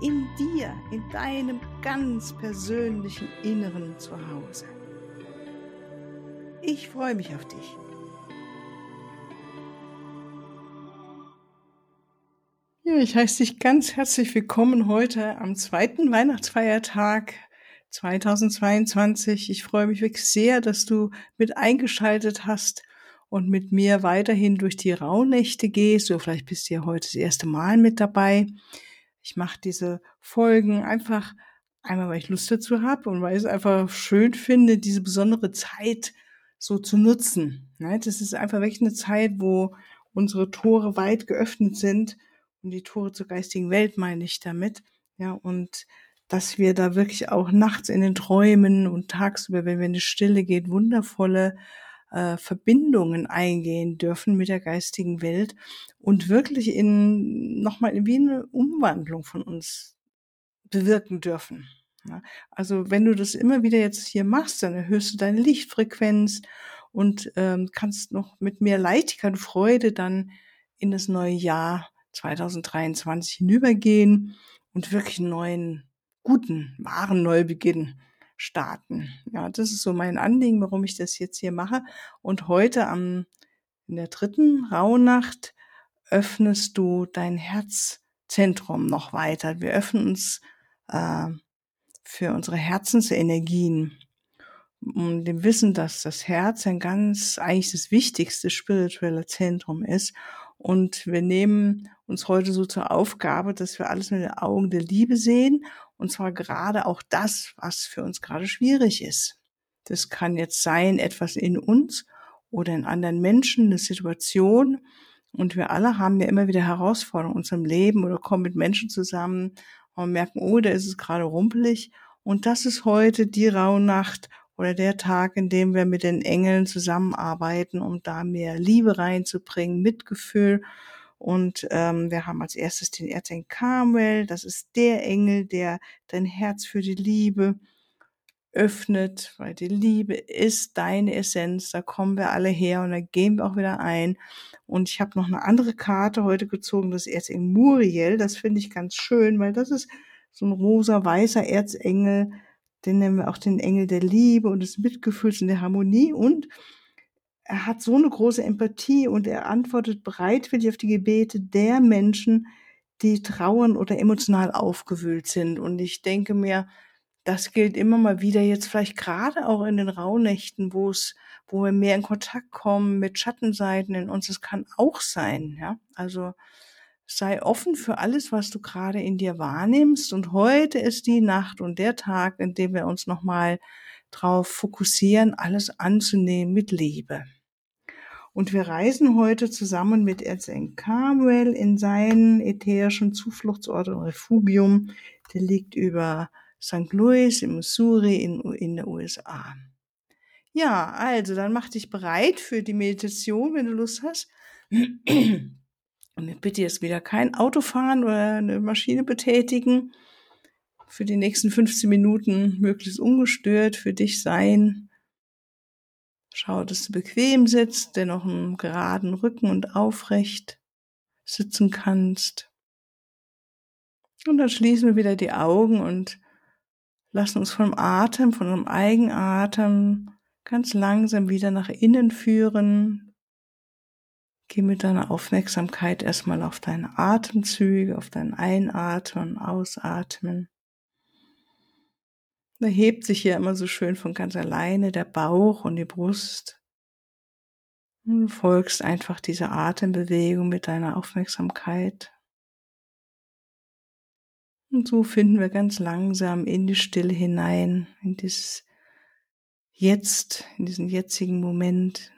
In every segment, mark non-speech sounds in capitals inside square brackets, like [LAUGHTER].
in dir, in deinem ganz persönlichen Inneren zu Hause. Ich freue mich auf dich. Ja, ich heiße dich ganz herzlich willkommen heute am zweiten Weihnachtsfeiertag 2022. Ich freue mich wirklich sehr, dass du mit eingeschaltet hast und mit mir weiterhin durch die Rauhnächte gehst. Oder vielleicht bist du ja heute das erste Mal mit dabei. Ich mache diese Folgen einfach einmal, weil ich Lust dazu habe und weil ich es einfach schön finde, diese besondere Zeit so zu nutzen. Ne? Das ist einfach wirklich eine Zeit, wo unsere Tore weit geöffnet sind und die Tore zur geistigen Welt meine ich damit. Ja, und dass wir da wirklich auch nachts in den Träumen und tagsüber, wenn wir in die Stille geht, wundervolle äh, Verbindungen eingehen dürfen mit der geistigen Welt und wirklich in nochmal wie eine Umwandlung von uns bewirken dürfen. Ja, also wenn du das immer wieder jetzt hier machst, dann erhöhst du deine Lichtfrequenz und ähm, kannst noch mit mehr Leichtigkeit und Freude dann in das neue Jahr 2023 hinübergehen und wirklich einen neuen, guten, wahren Neubeginn starten. Ja, das ist so mein Anliegen, warum ich das jetzt hier mache. Und heute am, in der dritten Rauhnacht öffnest du dein Herzzentrum noch weiter. Wir öffnen uns äh, für unsere Herzensenergien. Um dem Wissen, dass das Herz ein ganz, eigentlich das wichtigste spirituelle Zentrum ist. Und wir nehmen uns heute so zur Aufgabe, dass wir alles mit den Augen der Liebe sehen und zwar gerade auch das, was für uns gerade schwierig ist. Das kann jetzt sein, etwas in uns oder in anderen Menschen, eine Situation. Und wir alle haben ja immer wieder Herausforderungen in unserem Leben oder kommen mit Menschen zusammen und merken, oh, da ist es gerade rumpelig. Und das ist heute die Rauhnacht oder der Tag, in dem wir mit den Engeln zusammenarbeiten, um da mehr Liebe reinzubringen, Mitgefühl und ähm, wir haben als erstes den Erzengel Carmel. Das ist der Engel, der dein Herz für die Liebe öffnet, weil die Liebe ist deine Essenz. Da kommen wir alle her und da gehen wir auch wieder ein. Und ich habe noch eine andere Karte heute gezogen, das Erzengel Muriel. Das finde ich ganz schön, weil das ist so ein rosa-weißer Erzengel. Den nennen wir auch den Engel der Liebe und des Mitgefühls und der Harmonie. Und er hat so eine große Empathie und er antwortet bereitwillig auf die Gebete der Menschen, die trauern oder emotional aufgewühlt sind. Und ich denke mir, das gilt immer mal wieder jetzt vielleicht gerade auch in den Rauhnächten, wo es, wo wir mehr in Kontakt kommen mit Schattenseiten in uns. Es kann auch sein, ja. Also sei offen für alles, was du gerade in dir wahrnimmst. Und heute ist die Nacht und der Tag, in dem wir uns nochmal drauf fokussieren, alles anzunehmen mit Liebe. Und wir reisen heute zusammen mit Erzengel Carmel in seinen ätherischen Zufluchtsort und Refugium. Der liegt über St. Louis im Missouri in, in der USA. Ja, also dann mach dich bereit für die Meditation, wenn du Lust hast. Und bitte jetzt wieder kein Auto fahren oder eine Maschine betätigen. Für die nächsten 15 Minuten möglichst ungestört für dich sein Schau, dass du bequem sitzt, dennoch einen geraden Rücken und aufrecht sitzen kannst. Und dann schließen wir wieder die Augen und lassen uns vom Atem, von unserem Eigenatem ganz langsam wieder nach innen führen. Geh mit deiner Aufmerksamkeit erstmal auf deine Atemzüge, auf dein Einatmen Ausatmen. Da hebt sich hier immer so schön von ganz alleine der Bauch und die Brust. Und du folgst einfach dieser Atembewegung mit deiner Aufmerksamkeit. Und so finden wir ganz langsam in die Stille hinein, in dieses Jetzt, in diesen jetzigen Moment,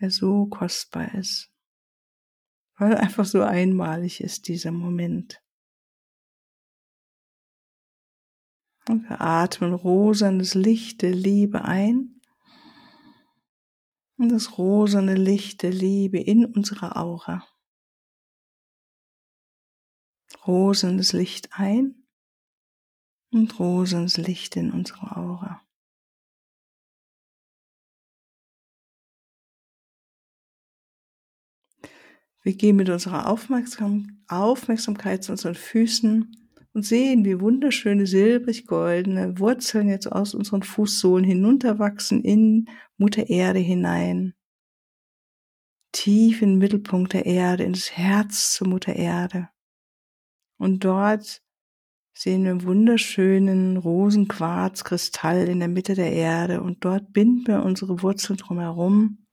der so kostbar ist. Weil einfach so einmalig ist dieser Moment. Und wir atmen rosanes Licht der Liebe ein. Und das rosane Licht der Liebe in unsere Aura. Rosanes Licht ein und rosanes Licht in unsere Aura. Wir gehen mit unserer Aufmerksam Aufmerksamkeit zu unseren Füßen und sehen, wie wunderschöne silbrig-goldene Wurzeln jetzt aus unseren Fußsohlen hinunterwachsen in Mutter Erde hinein. Tief in den Mittelpunkt der Erde, ins Herz zur Mutter Erde. Und dort sehen wir einen wunderschönen Rosenquarzkristall in der Mitte der Erde und dort binden wir unsere Wurzeln drumherum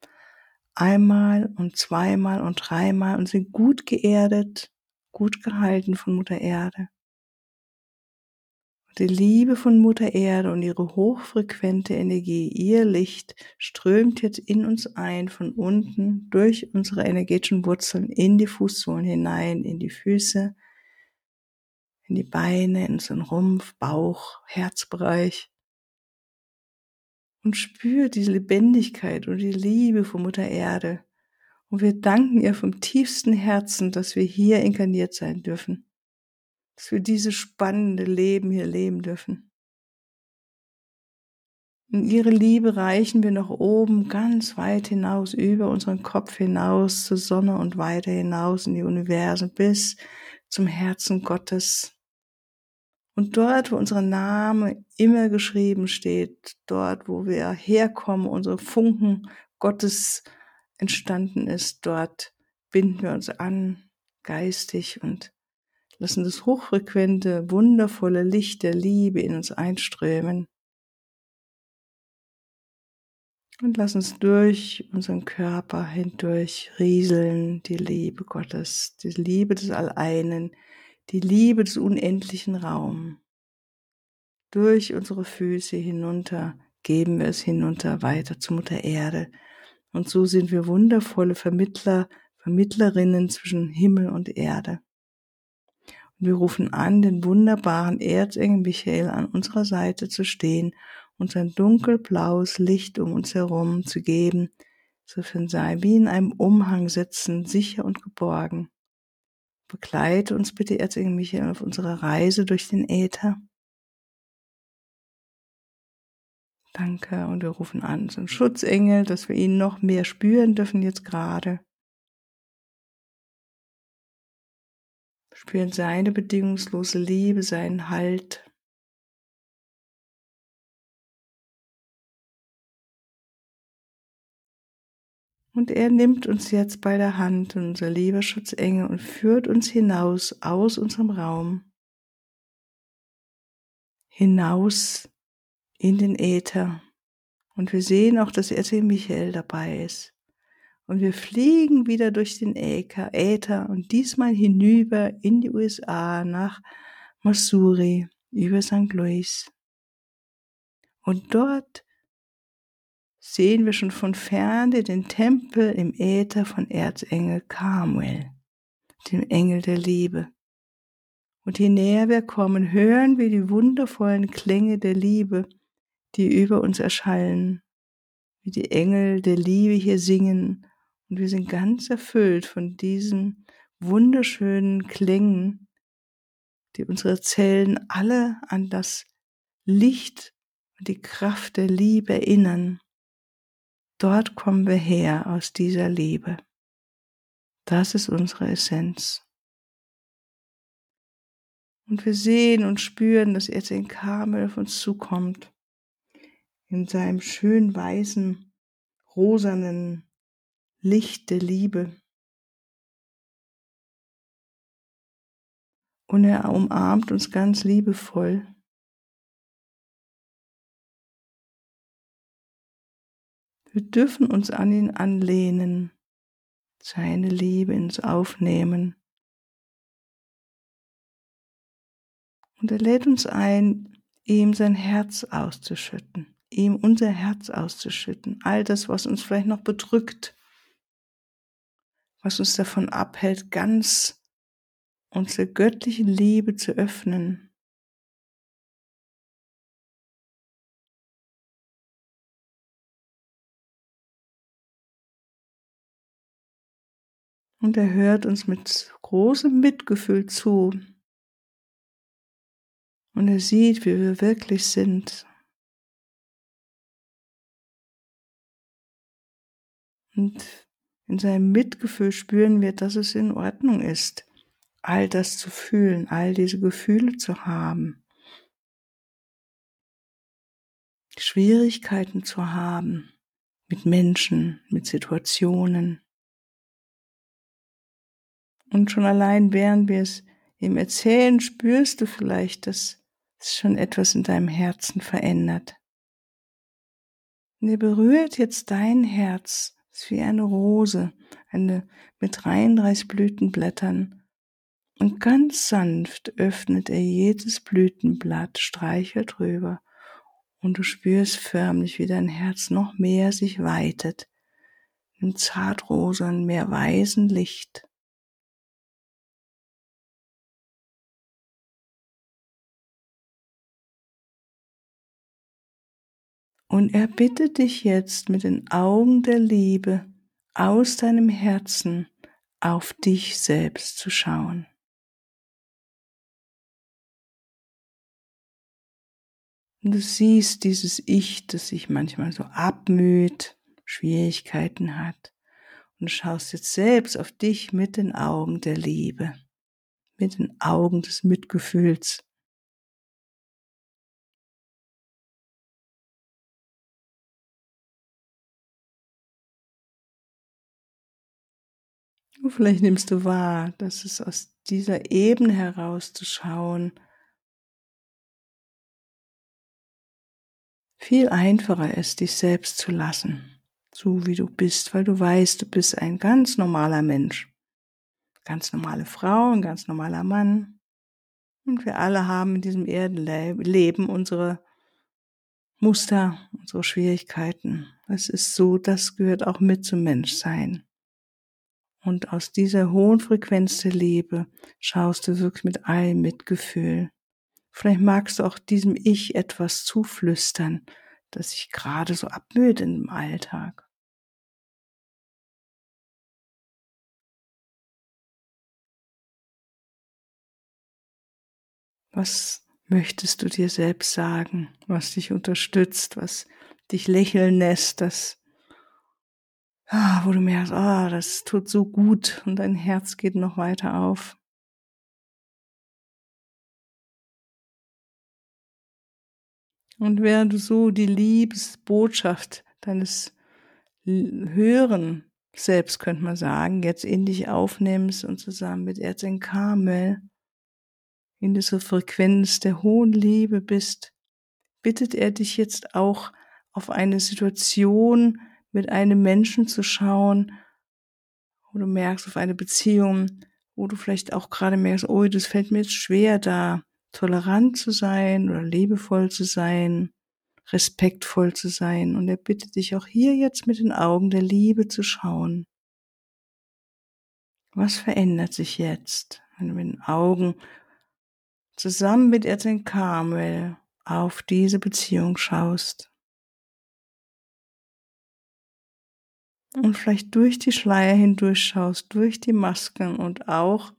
einmal und zweimal und dreimal und sind gut geerdet, gut gehalten von Mutter Erde. Die Liebe von Mutter Erde und ihre hochfrequente Energie, ihr Licht strömt jetzt in uns ein, von unten durch unsere energetischen Wurzeln in die Fußsohlen hinein, in die Füße, in die Beine, in unseren Rumpf, Bauch, Herzbereich. Und spürt diese Lebendigkeit und die Liebe von Mutter Erde. Und wir danken ihr vom tiefsten Herzen, dass wir hier inkarniert sein dürfen wir dieses spannende Leben hier leben dürfen. In ihre Liebe reichen wir nach oben ganz weit hinaus, über unseren Kopf hinaus zur Sonne und weiter hinaus in die Universen bis zum Herzen Gottes. Und dort, wo unser Name immer geschrieben steht, dort, wo wir herkommen, unsere Funken Gottes entstanden ist, dort binden wir uns an, geistig und lassen das hochfrequente, wundervolle Licht der Liebe in uns einströmen. Und lass uns durch unseren Körper hindurch rieseln, die Liebe Gottes, die Liebe des Alleinen, die Liebe des unendlichen Raums. Durch unsere Füße hinunter geben wir es hinunter weiter zu Mutter Erde. Und so sind wir wundervolle Vermittler, Vermittlerinnen zwischen Himmel und Erde. Wir rufen an, den wunderbaren Erzengel Michael an unserer Seite zu stehen und sein dunkelblaues Licht um uns herum zu geben, so wir sei wie in einem Umhang sitzen, sicher und geborgen. Begleite uns bitte, Erzengel Michael, auf unserer Reise durch den Äther. Danke. Und wir rufen an, ein Schutzengel, dass wir ihn noch mehr spüren dürfen jetzt gerade. Spüren seine bedingungslose Liebe, seinen Halt. Und er nimmt uns jetzt bei der Hand, unser lieber Schutzengel, und führt uns hinaus aus unserem Raum, hinaus in den Äther. Und wir sehen auch, dass Erzähl Michael dabei ist. Und wir fliegen wieder durch den Äther und diesmal hinüber in die USA nach Missouri über St. Louis. Und dort sehen wir schon von ferne den Tempel im Äther von Erzengel Carmel, dem Engel der Liebe. Und je näher wir kommen, hören wir die wundervollen Klänge der Liebe, die über uns erschallen, wie die Engel der Liebe hier singen und wir sind ganz erfüllt von diesen wunderschönen Klängen, die unsere Zellen alle an das Licht und die Kraft der Liebe erinnern. Dort kommen wir her aus dieser Liebe. Das ist unsere Essenz. Und wir sehen und spüren, dass jetzt ein Karmel auf uns zukommt. In seinem schön weißen, rosanen Licht der Liebe. Und er umarmt uns ganz liebevoll. Wir dürfen uns an ihn anlehnen, seine Liebe ins Aufnehmen. Und er lädt uns ein, ihm sein Herz auszuschütten, ihm unser Herz auszuschütten, all das, was uns vielleicht noch bedrückt, was uns davon abhält, ganz unsere göttliche Liebe zu öffnen. Und er hört uns mit großem Mitgefühl zu. Und er sieht, wie wir wirklich sind. Und in seinem Mitgefühl spüren wir, dass es in Ordnung ist, all das zu fühlen, all diese Gefühle zu haben. Schwierigkeiten zu haben mit Menschen, mit Situationen. Und schon allein während wir es ihm erzählen, spürst du vielleicht, dass es schon etwas in deinem Herzen verändert. Und er berührt jetzt dein Herz, ist wie eine Rose, eine mit 33 Blütenblättern. Und ganz sanft öffnet er jedes Blütenblatt, streichelt drüber. Und du spürst förmlich, wie dein Herz noch mehr sich weitet, im zartrosen, mehr weißen Licht. Und er bittet dich jetzt mit den Augen der Liebe aus deinem Herzen auf dich selbst zu schauen. Und du siehst dieses Ich, das sich manchmal so abmüht, Schwierigkeiten hat. Und schaust jetzt selbst auf dich mit den Augen der Liebe, mit den Augen des Mitgefühls. Und vielleicht nimmst du wahr, dass es aus dieser Ebene herauszuschauen viel einfacher ist, dich selbst zu lassen, so wie du bist, weil du weißt, du bist ein ganz normaler Mensch. Ganz normale Frau, ein ganz normaler Mann. Und wir alle haben in diesem Erdenleben unsere Muster, unsere Schwierigkeiten. Es ist so, das gehört auch mit zum Menschsein. Und aus dieser hohen Frequenz der Liebe schaust du wirklich mit allem Mitgefühl. Vielleicht magst du auch diesem Ich etwas zuflüstern, das sich gerade so abmüht im Alltag. Was möchtest du dir selbst sagen, was dich unterstützt, was dich lächeln lässt, das ah, wo du merkst, ah, das tut so gut und dein Herz geht noch weiter auf. Und während du so die Liebesbotschaft deines höheren Selbst, könnte man sagen, jetzt in dich aufnimmst und zusammen mit Erzengel Karmel in dieser Frequenz der hohen Liebe bist, bittet er dich jetzt auch auf eine Situation mit einem Menschen zu schauen, wo du merkst, auf eine Beziehung, wo du vielleicht auch gerade merkst, oh, das fällt mir jetzt schwer, da tolerant zu sein oder liebevoll zu sein, respektvoll zu sein. Und er bittet dich auch hier jetzt mit den Augen der Liebe zu schauen. Was verändert sich jetzt, wenn du mit den Augen zusammen mit Erzengel Karmel auf diese Beziehung schaust? Und vielleicht durch die Schleier hindurch schaust, durch die Masken und auch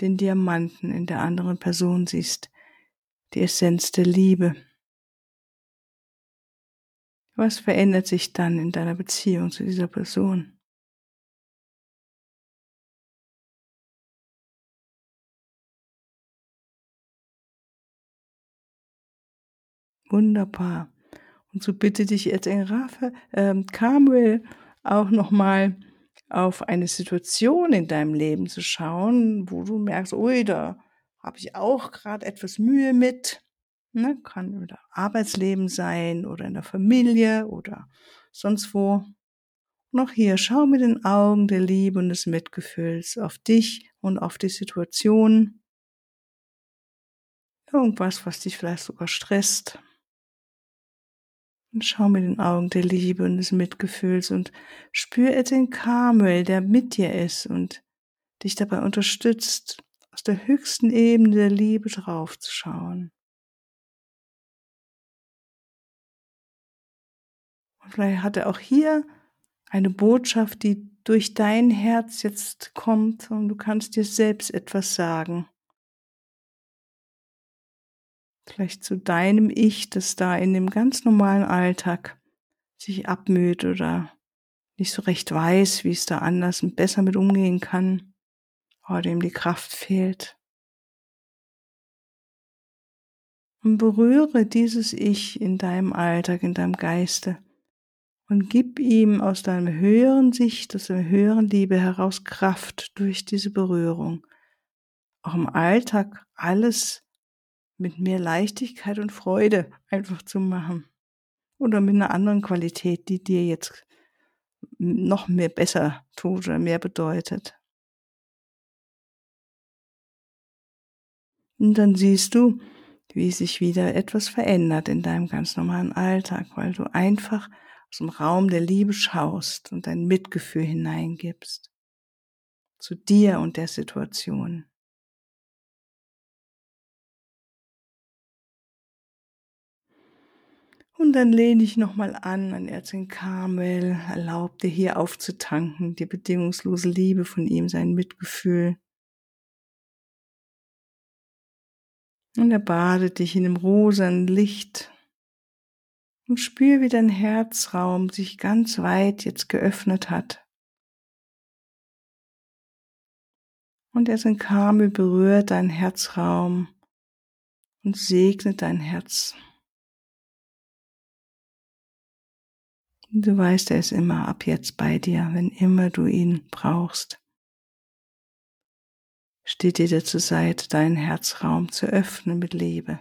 den Diamanten in der anderen Person siehst, die Essenz der Liebe. Was verändert sich dann in deiner Beziehung zu dieser Person? Wunderbar. Und so bitte dich jetzt in Raphael, ähm, Samuel auch nochmal auf eine Situation in deinem Leben zu schauen, wo du merkst, ui, da habe ich auch gerade etwas Mühe mit. Ne? Kann im Arbeitsleben sein oder in der Familie oder sonst wo. Noch hier, schau mit den Augen der Liebe und des Mitgefühls auf dich und auf die Situation. Irgendwas, was dich vielleicht sogar stresst. Und schau mit den Augen der Liebe und des Mitgefühls und spür den Karmel, der mit dir ist und dich dabei unterstützt, aus der höchsten Ebene der Liebe draufzuschauen. Und vielleicht hat er auch hier eine Botschaft, die durch dein Herz jetzt kommt und du kannst dir selbst etwas sagen. Vielleicht zu deinem Ich, das da in dem ganz normalen Alltag sich abmüht oder nicht so recht weiß, wie es da anders und besser mit umgehen kann, oder dem die Kraft fehlt. Und berühre dieses Ich in deinem Alltag, in deinem Geiste und gib ihm aus deinem höheren Sicht, aus deiner höheren Liebe heraus Kraft durch diese Berührung. Auch im Alltag alles mit mehr Leichtigkeit und Freude einfach zu machen. Oder mit einer anderen Qualität, die dir jetzt noch mehr besser tut oder mehr bedeutet. Und dann siehst du, wie sich wieder etwas verändert in deinem ganz normalen Alltag, weil du einfach aus dem Raum der Liebe schaust und dein Mitgefühl hineingibst zu dir und der Situation. Und dann lehne ich nochmal an an Erzengel Karmel, erlaub dir hier aufzutanken, die bedingungslose Liebe von ihm, sein Mitgefühl. Und er badet dich in dem rosanen Licht und spür, wie dein Herzraum sich ganz weit jetzt geöffnet hat. Und er sein Karmel berührt deinen Herzraum und segnet dein Herz. Du weißt, er ist immer ab jetzt bei dir, wenn immer du ihn brauchst. Steht dir zur Seite, deinen Herzraum zu öffnen mit Liebe.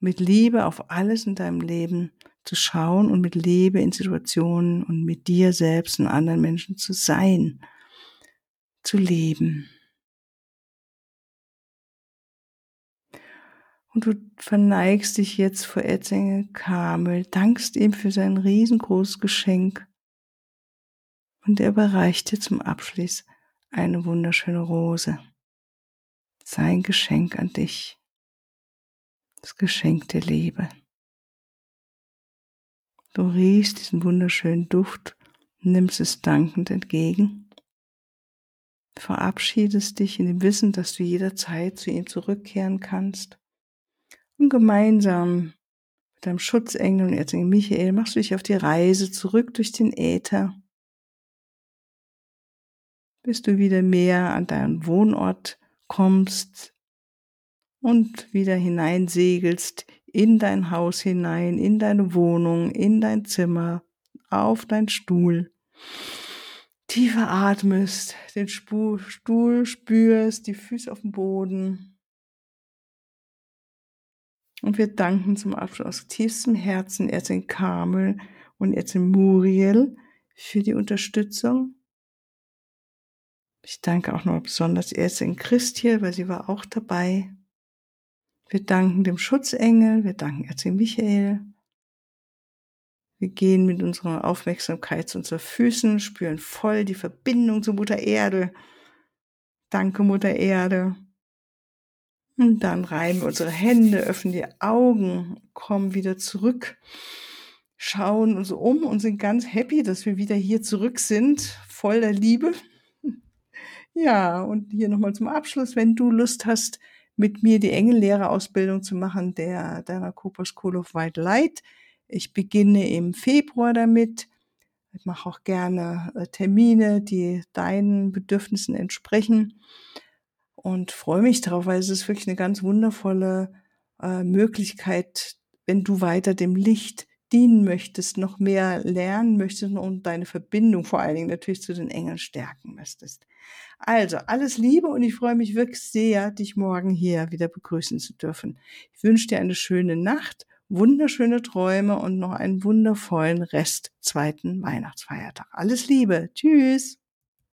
Mit Liebe auf alles in deinem Leben zu schauen und mit Liebe in Situationen und mit dir selbst und anderen Menschen zu sein, zu leben. Und du verneigst dich jetzt vor Erzengel Kamel, dankst ihm für sein riesengroßes Geschenk. Und er überreicht dir zum Abschluss eine wunderschöne Rose. Sein Geschenk an dich. Das Geschenk der Liebe. Du riechst diesen wunderschönen Duft, nimmst es dankend entgegen, verabschiedest dich in dem Wissen, dass du jederzeit zu ihm zurückkehren kannst und gemeinsam mit deinem Schutzengel und Erzengel Michael machst du dich auf die Reise zurück durch den Äther, bis du wieder mehr an deinen Wohnort kommst und wieder hineinsegelst in dein Haus hinein, in deine Wohnung, in dein Zimmer, auf dein Stuhl. Tiefer atmest, den Stuhl spürst, die Füße auf dem Boden. Und wir danken zum Abschluss aus tiefstem Herzen Erzin Kamel und Erzin Muriel für die Unterstützung. Ich danke auch noch besonders Erzin Christiel, weil sie war auch dabei. Wir danken dem Schutzengel, wir danken Erzengel Michael. Wir gehen mit unserer Aufmerksamkeit zu unseren Füßen, spüren voll die Verbindung zur Mutter Erde. Danke, Mutter Erde. Und dann reiben wir unsere Hände, öffnen die Augen, kommen wieder zurück, schauen uns um und sind ganz happy, dass wir wieder hier zurück sind, voller Liebe. [LAUGHS] Ja, und hier nochmal zum Abschluss, wenn du Lust hast, mit mir die Engellehrerausbildung zu machen, der deiner Cooper School of White Light. Ich beginne im Februar damit. Ich mache auch gerne äh, Termine, die deinen Bedürfnissen entsprechen und freue mich darauf, weil es ist wirklich eine ganz wundervolle äh, Möglichkeit, wenn du weiter dem Licht dienen möchtest, noch mehr lernen möchtest und deine Verbindung vor allen Dingen natürlich zu den Engeln stärken möchtest. Also, alles Liebe und ich freue mich wirklich sehr, dich morgen hier wieder begrüßen zu dürfen. Ich wünsche dir eine schöne Nacht, wunderschöne Träume und noch einen wundervollen Rest zweiten Weihnachtsfeiertag. Alles Liebe. Tschüss.